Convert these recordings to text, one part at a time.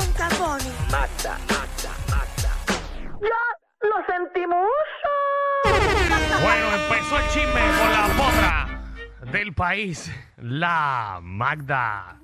nunca, Bonnie. Ya lo sentimos. Bueno, empezó el chisme con la potra del país, la Magda.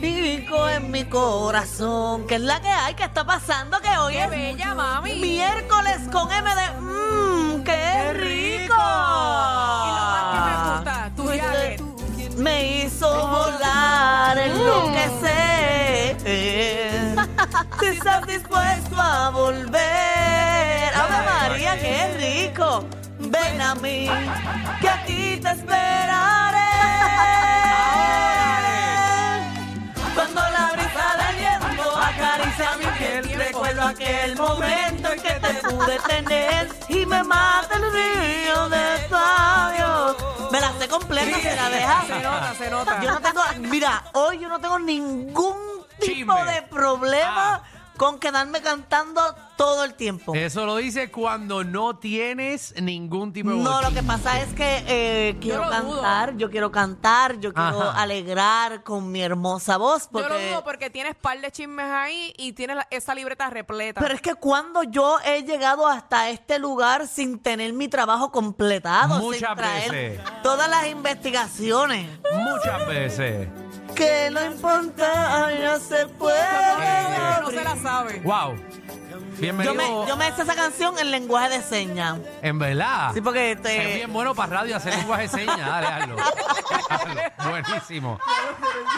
Pico en mi corazón, que es la que hay, que está pasando, que hoy ¡Qué es bella, mami! miércoles con M de mmm, qué rico. Y lo más que me gusta, tu jacket. Me hizo volar, enloquecer. Si estás dispuesto a volver, Ave María, qué rico. Ven a mí, que aquí te esperaré. Cuando la brisa del viento acaricia mi piel, recuerdo aquel momento en que te pude tener y me mata el río de tus labios. Me la sé completa, se la deja. Se nota, se nota. Yo no tengo, mira, hoy yo no tengo ningún tipo Chisme. de problema Ah. con quedarme cantando todo el tiempo. Eso lo dice cuando no tienes ningún tipo de No, lo bochinche. que pasa es que eh, quiero lo dudo. cantar, yo quiero cantar, yo quiero Ajá. alegrar con mi hermosa voz. Yo lo Porque, dudo porque tienes par de chismes ahí y tienes la- esa libreta repleta. Pero es que cuando yo he llegado hasta este lugar sin tener mi trabajo completado, sin Muchas traer veces. todas las investigaciones, Muchas veces. Que no importa, ya se puede. No se la sabe. Wow. Yo Bienvenido. me, yo me hice esa canción en lenguaje de señas. En verdad. Sí, porque Es este, bien bueno para radio hacer lenguaje de señas. Dale, hazlo. Hazlo. Buenísimo.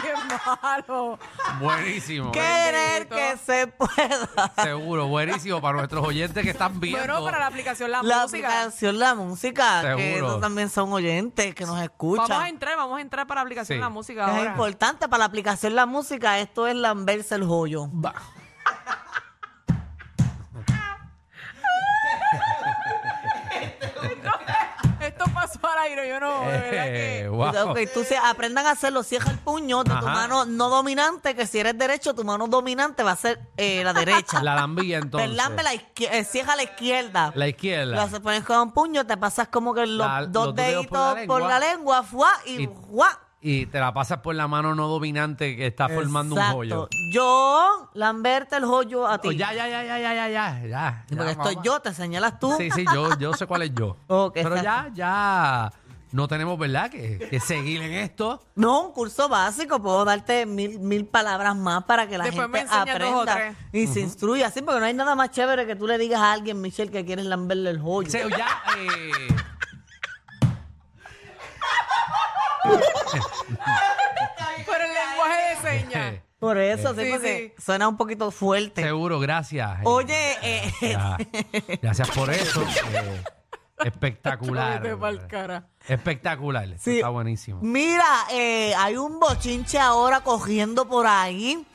Qué malo. Buenísimo. querer que se pueda. Seguro. Buenísimo para nuestros oyentes que están viendo. Bueno, para la aplicación La, La Música. aplicación, la música, que Seguro. ellos también son oyentes, que nos escuchan. Vamos a entrar, vamos a entrar para la aplicación Sí. La Música es ahora. importante para la aplicación la música, esto es lamberse el joyo. Va. Aire, yo no, de verdad Eh, que... wow. Ok, tú se, aprendan a hacerlo, cierra el puño de tu Ajá. mano no dominante, que si eres derecho, tu mano dominante va a ser eh, la derecha. La lambilla entonces. Te lambe la izquier- eh, cierra a la izquierda. La izquierda. Lo haces pones con un puño, te pasas como que los La- dos los dedos deditos por por la lengua. lengua, fuá, y, Y- fuá. Y te la pasas por la mano no dominante que está formando un joyo. Yo, lamberte el joyo a ti. Oh, ya, ya, ya, ya, ya, ya, ya, ya. Porque vamos. yo, te señalas tú. Sí, sí, yo, yo sé cuál es yo. Pero ya, exacto. ya no tenemos, ¿verdad? Que, que seguir en esto. No, un curso básico, puedo darte mil, mil palabras más para que la Después gente aprenda y se instruya. Sí, porque no hay nada más chévere que tú le digas a alguien, Michelle, que quieres lamberle el joyo. O sea, ya, eh, Pero el lenguaje de señas. Por eso, sí, Sí, porque sí. suena un poquito fuerte. seguro, gracias. Oye, eh, Ya, gracias por eso. eh, espectacular. Vete pa'l cara. Espectacular. Sí. Está buenísimo. mira, eh, hay un bochinche ahora cogiendo por ahí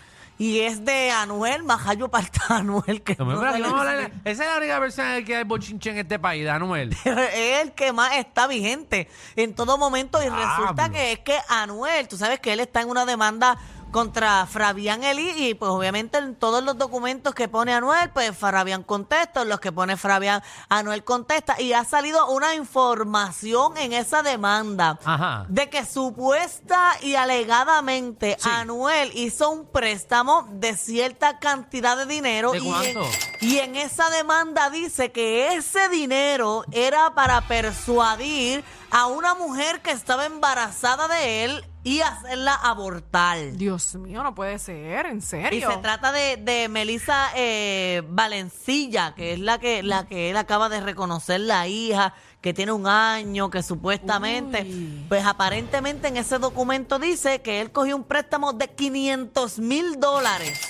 y es de Anuel, Majayo Parta Anuel, que No me no digas, se le- vamos a hablar- Esa es la única persona que hay bochinche en este país, Anuel. es el que más está vigente en todo momento y resulta Diablo. que es que Anuel, tú sabes que él está en una demanda contra Fabián Eli y pues obviamente en todos los documentos que pone Anuel, pues Fabián contesta, en los que pone Fabián, Anuel contesta y ha salido una información en esa demanda Ajá. de que supuesta y alegadamente Sí. Anuel hizo un préstamo de cierta cantidad de dinero ¿De y en, cuánto? Y en esa demanda dice que ese dinero era para persuadir a una mujer que estaba embarazada de él y hacerla abortar. Dios mío, no puede ser, en Y serio. se trata de, de Melissa eh, Valencilla, que es la que, la que él acaba de reconocer la hija, que tiene un año, que supuestamente, Uy. pues aparentemente en ese documento dice que él cogió un préstamo de 500 mil dólares.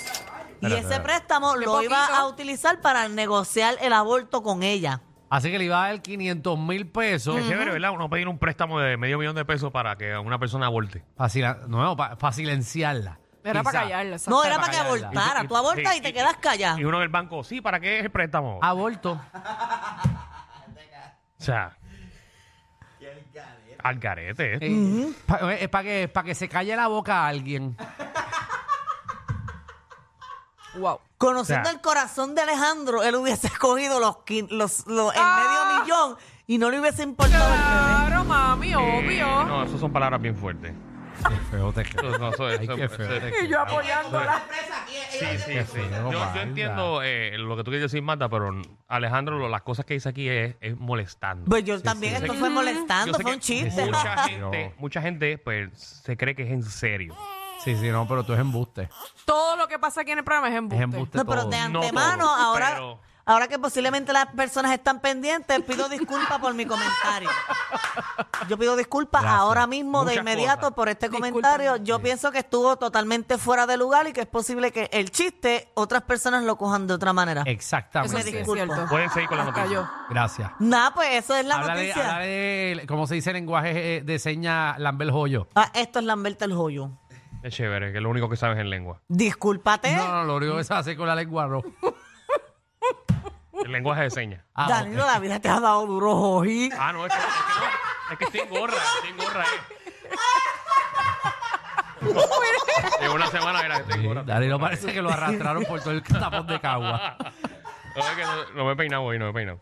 Y ese préstamo lo iba a utilizar para negociar el aborto con ella. Así que le iba a dar 500 mil pesos. Qué chévere, ¿verdad? Uno pedir un préstamo de medio millón de pesos para que una persona aborte. Fácil, no, para silenciarla. Era para Quizá. callarla. No, era para para que callarla. abortara. Y- y- Tú abortas sí, y te y- quedas callado. Y uno del banco, sí, ¿para qué es el préstamo? Aborto. O sea. Al garete, ¿eh? Eh, pa- Es para que, pa' que se calle la boca a alguien. Wow. Conociendo O sea- el corazón de Alejandro, él hubiese escogido los, quin- los, los- el Ah. medio millón y no le hubiese importado el bebé. Claro, mami, Eh, obvio. no, eso son palabras bien fuertes. Qué feo te queda. No, no, eso- Ay, eso- qué feo eso- te Y yo apoyándola. Sí, sí, sí. feo, Yo, yo Magda. entiendo eh, lo que tú quieres decir, Marta, pero Alejandro, lo- las cosas que dice aquí es, es molestando. Pues yo también, sí. esto fue Yo molestando, sé fue que un chiste. Mucha gente, mucha gente, pues, se cree que es en serio. Sí, sí, no, pero tú es embuste. Todo lo que pasa aquí en el programa es embuste. Es embuste No, pero todo. de No antemano, todo, ahora, pero- ahora que posiblemente las personas están pendientes, pido disculpas por mi comentario. Yo pido disculpas Gracias. ahora mismo de Muchas inmediato cosas. por este Discúlpame. comentario. Yo pienso que estuvo totalmente fuera de lugar y que es posible que el chiste otras personas lo cojan de otra manera. Eso Exactamente. es disculpo. cierto. Pueden seguir con la Hasta noticia. yo. Gracias. Nada, pues eso es la Habla de, noticia. habla de, ¿cómo se dice lenguaje eh, de seña Lambert Joyo? Ah, esto es Lamberto el joyo. Es chévere, que lo único que sabes es en lengua. Discúlpate. No, no, lo único que se hace con la lengua no. El lenguaje de señas. Ah, Danilo, la vida te ha dado duro hoy. Ah, no, es que, es que no. Es que estoy en gorra, estoy en gorra, eh. Llevo una semana, mira, que estoy en Sí, gorra. Danilo parece que lo arrastraron por todo el tapón de cagua. No, es que no, no me he peinado hoy, no me he peinado.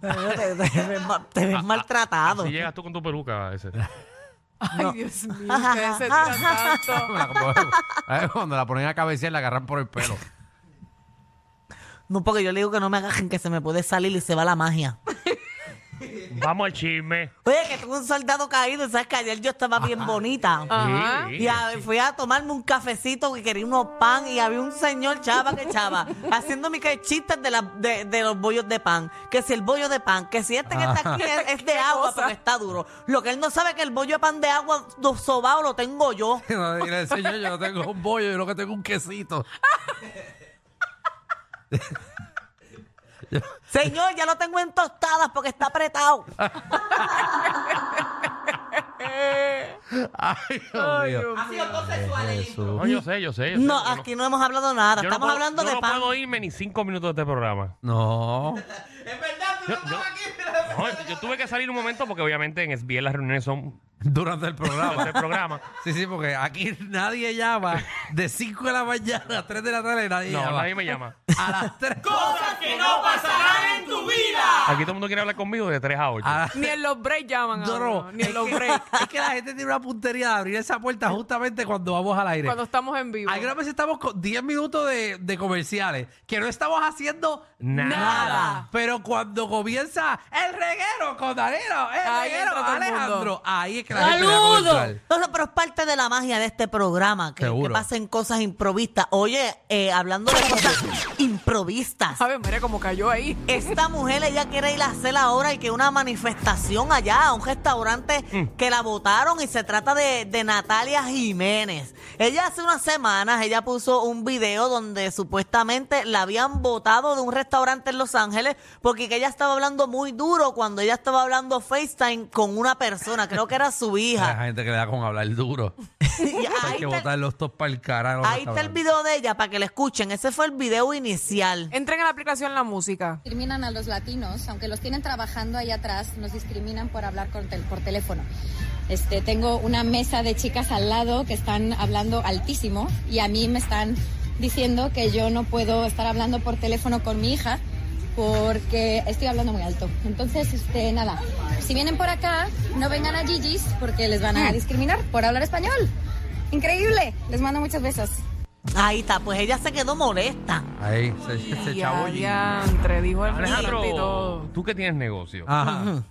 Danilo, te, te ves ma- te ves maltratado. Si llegas tú con tu peluca, ese. Ay, Dios mío, ustedes se tiran tanto. Cuando la ponen a cabecear, la agarran por el pelo. No, porque yo le digo que no me agajen, que se me puede salir y se va la magia. Vamos al chisme. Oye, que tengo un soldado caído, sabes que ayer yo estaba bien bonita. Ajá. Sí, Y a- fui a tomarme un cafecito que quería unos pan y había un señor chava que chava haciéndome que chistes de, la, de, de los bollos de pan. Que si el bollo de pan, que si este que está aquí es, es de agua cosa? porque está duro. Lo que él no sabe es que el bollo de pan de agua do- sobao lo tengo yo. Y le enseño, yo no tengo un bollo, yo lo que tengo es un quesito. Señor, ya lo tengo en tostadas porque está apretado. Ay, Dios mío. Jesús. No, yo sé, yo sé. Yo sé. No, Yo aquí no hemos hablado nada. yo no Estamos puedo- hablando yo de no pan. puedo irme ni cinco minutos de este programa. No. Yo, yo- no, yo tuve que salir un momento porque obviamente en SBL las reuniones son Durante el durante programa. el programa. Sí, sí, porque aquí nadie llama de 5 de la mañana a 3 de la tarde, nadie No, llama. nadie me llama. A las 3. Aquí todo el mundo quiere hablar conmigo de 3 a 8. A- Ni en los breaks llaman. No, ahora, no, Ni en los que, breaks. es que la gente tiene una puntería de abrir esa puerta justamente cuando vamos al aire. Cuando estamos en vivo. Algunas veces estamos con 10 minutos de, de comerciales, que no estamos haciendo Nada. Nada. Pero cuando comienza el reguero con Danilo, el Ahí reguero entra todo el Alejandro, ahí es que la gente le ¡Saludos! comercial. No, no, pero es parte de la magia de este programa, que, Seguro. pasen cosas improvistas. Oye, eh, hablando de cosas improvistas, A ver, mira cómo cayó ahí. esta mujer ella quiere ir a hacer ahora y que una manifestación allá a un restaurante Mm. que la votaron y se trata de, de Natalia Jiménez. Ella hace unas semanas, ella puso un video donde supuestamente la habían votado de un restaurante en Los Ángeles porque que ella estaba hablando muy duro cuando ella estaba hablando FaceTime con una persona, creo que era su Hay hija. gente que le da con hablar duro. Y Hay ahí que está- botar los tos para el carajo. Ahí está el video de ella para que la escuchen. Ese fue el video inicial. Entren a la aplicación La Música. discriminan a los latinos, aunque los tienen trabajando ahí atrás, nos discriminan por hablar con tel- por teléfono. Este, tengo una mesa de chicas al lado que están hablando altísimo y a mí me están diciendo que yo no puedo estar hablando por teléfono con mi hija porque estoy hablando muy alto. Entonces, este, nada, si vienen por acá, no vengan a Gigi's porque les van a discriminar por hablar español. Increíble. Les mando muchos besos. Ahí está, pues ella se quedó molesta. Ahí, se, se chavo dijo el Alejandro, y todo. tú que tienes negocio, Ajá.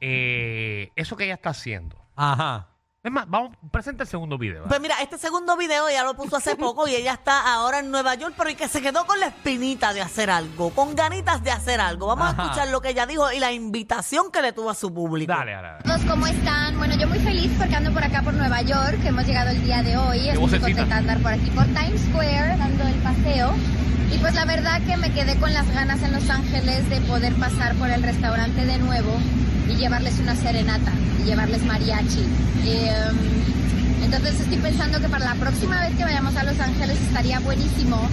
eh, eso que ella está haciendo. Ajá. Es más, vamos, presenta el segundo video. Pues mira, este segundo video ella lo puso hace poco y ella está ahora en Nueva York, pero y que se quedó con la espinita de hacer algo, con ganitas de hacer algo. Vamos Ajá. a escuchar lo que ella dijo y la invitación que le tuvo a su público. Dale, dale, dale. todos, ¿cómo están? Bueno, yo muy feliz porque ando por acá por Nueva York, que hemos llegado el día de hoy. Estoy muy vocecita. contenta de andar por aquí por Times Square, dando el paseo. Y pues la verdad que me quedé con las ganas en Los Ángeles de poder pasar por el restaurante de nuevo y llevarles una serenata y llevarles mariachi. Eh, entonces estoy pensando que para la próxima vez que vayamos a Los Ángeles estaría buenísimo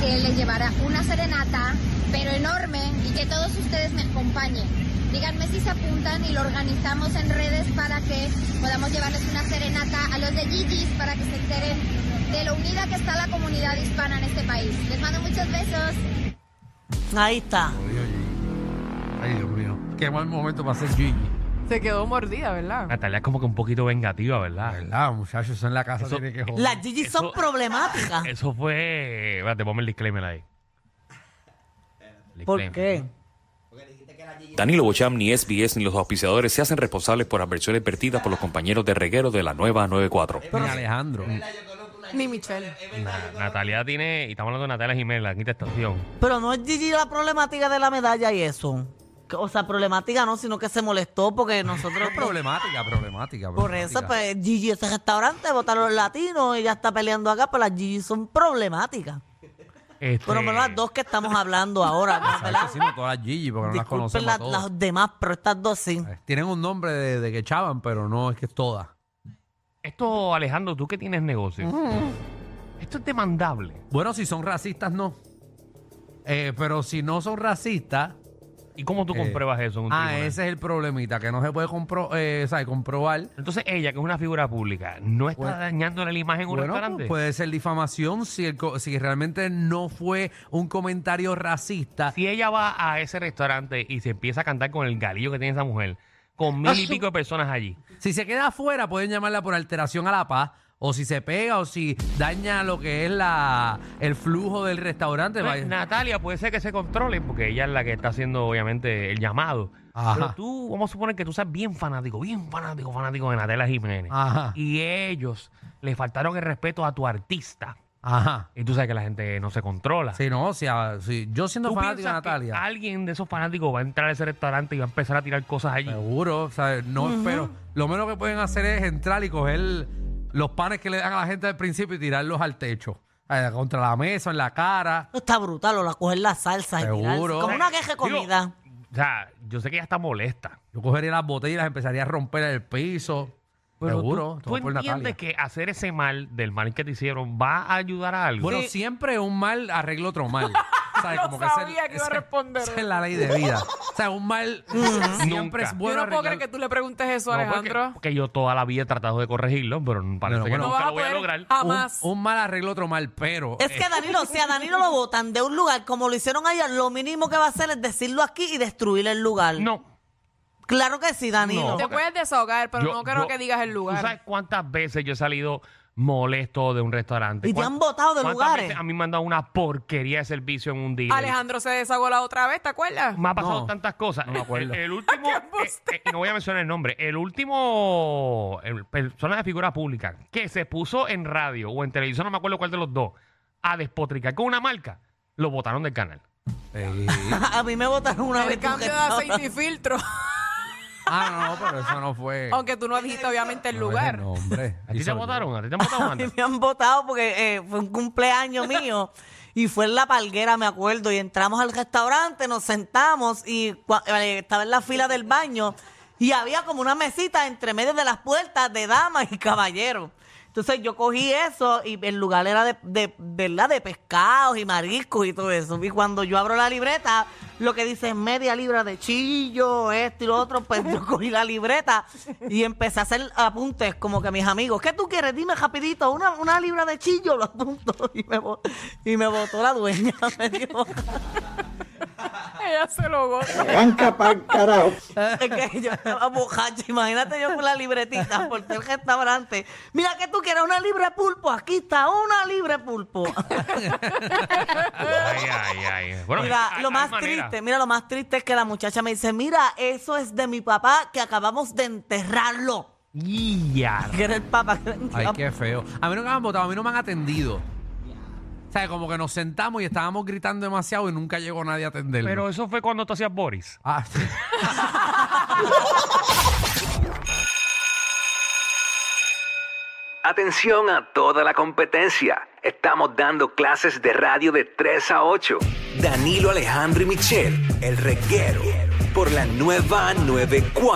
que les llevara una serenata, pero enorme, y que todos ustedes me acompañen. Díganme si se apuntan y lo organizamos en redes para que podamos llevarles una serenata a los de Gigi's para que se enteren de lo unida que está la comunidad hispana en este país. Les mando muchos besos. Ahí está. Oye, oye. Ay, Dios mío. Qué mal momento para ser Gigi. Se quedó mordida, ¿verdad? Natalia es como que un poquito vengativa, ¿verdad? ¿Verdad, muchachos? Eso en la casa Eso- tiene que joder. Las Gigi son problemáticas. Eso fue. Espérate, ponme el disclaimer ahí. ¿Por Disclaimer. qué? Danilo Bocham, ni SBS, ni los auspiciadores se hacen responsables por adversiones vertidas por los compañeros de reguero de la nueva 94. Ni Alejandro. Ni Michelle. Na- Natalia tiene. Y estamos hablando de Natalia Jiménez, la quinta estación. Pero no es Gigi la problemática de la medalla y eso. O sea, problemática no, sino que se molestó porque nosotros... Es problemática, problemática. Por eso, problemática. pues, Gigi, ese restaurante, votaron los latinos, ella está peleando acá, pero las Gigi son problemáticas. Este, Por lo menos las dos que estamos hablando ahora, ¿no? ¿verdad? Sí, no todas las Gigi, porque no las Disculpen conocemos la- a todas. las demás, pero estas dos sí. Eh, Tienen un nombre de, de que echaban, pero no es que es todas. Esto, Alejandro, tú que tienes negocio. Esto es demandable. Bueno, si son racistas, no. Eh, pero si no son racistas, ¿Y cómo tú Eh, compruebas eso en un ah, tribunal? ese es el problemita, que no se puede compro eh, ¿sabes? comprobar. Entonces ella, que es una figura pública, ¿no está Bueno, dañándole la imagen en un Bueno, restaurante? pues, puede ser difamación si, el co- si realmente no fue un comentario racista. Si ella va a ese restaurante y se empieza a cantar con el galillo que tiene esa mujer, con mil y pico de personas allí. Si se queda afuera, pueden llamarla por alteración a la paz. O si se pega o si daña lo que es la el flujo del restaurante. Vaya. Natalia puede ser que se controle porque ella es la que está haciendo obviamente el llamado. Ajá. Pero tú, vamos a suponer que tú seas bien fanático, bien fanático, fanático de Natalia Jiménez. Ajá. Y ellos le faltaron el respeto a tu artista. Ajá. Y tú sabes que la gente no se controla. Si no, si, a- si yo siendo ¿Tú fanático de que Natalia, alguien de esos fanáticos va a entrar a ese restaurante y va a empezar a tirar cosas allí? seguro, o sea, no espero. Lo menos que pueden hacer es entrar y coger los panes que le dan a la gente al principio y tirarlos al techo. Eh, contra la mesa, en la cara. Está brutal, o la coger la salsa y tirarse. Seguro. Como una queja de Digo, comida. O sea, yo sé que ella está molesta. Yo cogería las botellas y las empezaría a romper en el piso. Pero seguro. tú, todo tú por entiendes Natalia. que hacer ese mal del mal que te hicieron va a ayudar a algo. Bueno, Sí. siempre un mal arregla otro mal. ¿Sabes? Yo Como que sabía que iba a responder Esa es la ley de vida. O sea, un mal siempre Nunca. es Yo bueno no puedo creer arreglar- que tú le preguntes eso, No, Alejandro. Porque, yo toda la vida he tratado de corregirlo, pero parece que bueno. no nunca a lo voy a poder lograr. jamás. Un, un mal arregla otro mal, pero... Es que Danilo, si a Danilo lo votan de un lugar como lo hicieron ayer, lo mínimo que va a hacer es decirlo aquí y destruir el lugar. No. Claro que sí, Danilo. No. Te puedes desahogar, pero Yo- no quiero yo- que digas el ¿Tú lugar. sabes cuántas veces yo he salido molesto de un restaurante? Y te ¿Cuán- han botado de lugares? veces a mí me han dado una porquería de servicio en un día? Alejandro se desahogó la otra vez, ¿te acuerdas? Me ha pasado No, tantas cosas. no me acuerdo. El, el último, eh, eh, y no voy a mencionar el nombre, el último el persona de figura pública que se puso en radio o en televisión, no me acuerdo cuál de los dos, a despotricar con una marca, lo botaron del canal. Eh, A mí me votaron una vez. El cambio de porque- aceite y filtro. ah, no, pero eso no fue... Aunque tú no dijiste obviamente el no lugar. ese nombre. ¿A ti te votaron? ¿A ti te han votado, A Wanda? mí me han votado porque eh, fue un cumpleaños mío y fue en La Palguera, me acuerdo. Y entramos al restaurante, nos sentamos y eh, estaba en la fila del baño y había como una mesita entre medio de las puertas de damas y caballeros. Entonces yo cogí eso y el lugar era de, de, ¿verdad? de pescados y mariscos y todo eso. Y cuando yo abro la libreta, lo que dice es media libra de chillo, esto y lo otro, pues yo cogí la libreta y empecé a hacer apuntes como que mis amigos, ¿qué tú quieres? Dime rapidito, una, una libra de chillo, lo apunto. Y me, y me botó la dueña. Me dijo, Ella se lo gota. Arranca pa'l carajo. es que yo estaba bojacha. Imagínate yo con la libretita por todo el restaurante. Mira que tú quieres una libre pulpo. Aquí está una libre pulpo. Ay, ay, ay. Bueno, Mira, hay- lo hay más manera. triste, mira, lo más triste es que la muchacha me dice, mira, eso es de mi papá que acabamos de enterrarlo. Ya. Que era el papá que Ay, qué feo. A mí no me han votado, a mí no me han atendido. Como que nos sentamos y estábamos gritando demasiado y nunca llegó nadie a atenderlo. Pero eso fue cuando tú hacías Boris. Ah, sí. Atención a toda la competencia. Estamos dando clases de radio de 3 a 8. Danilo Alejandro y Michelle, el reguero, por la nueva 94.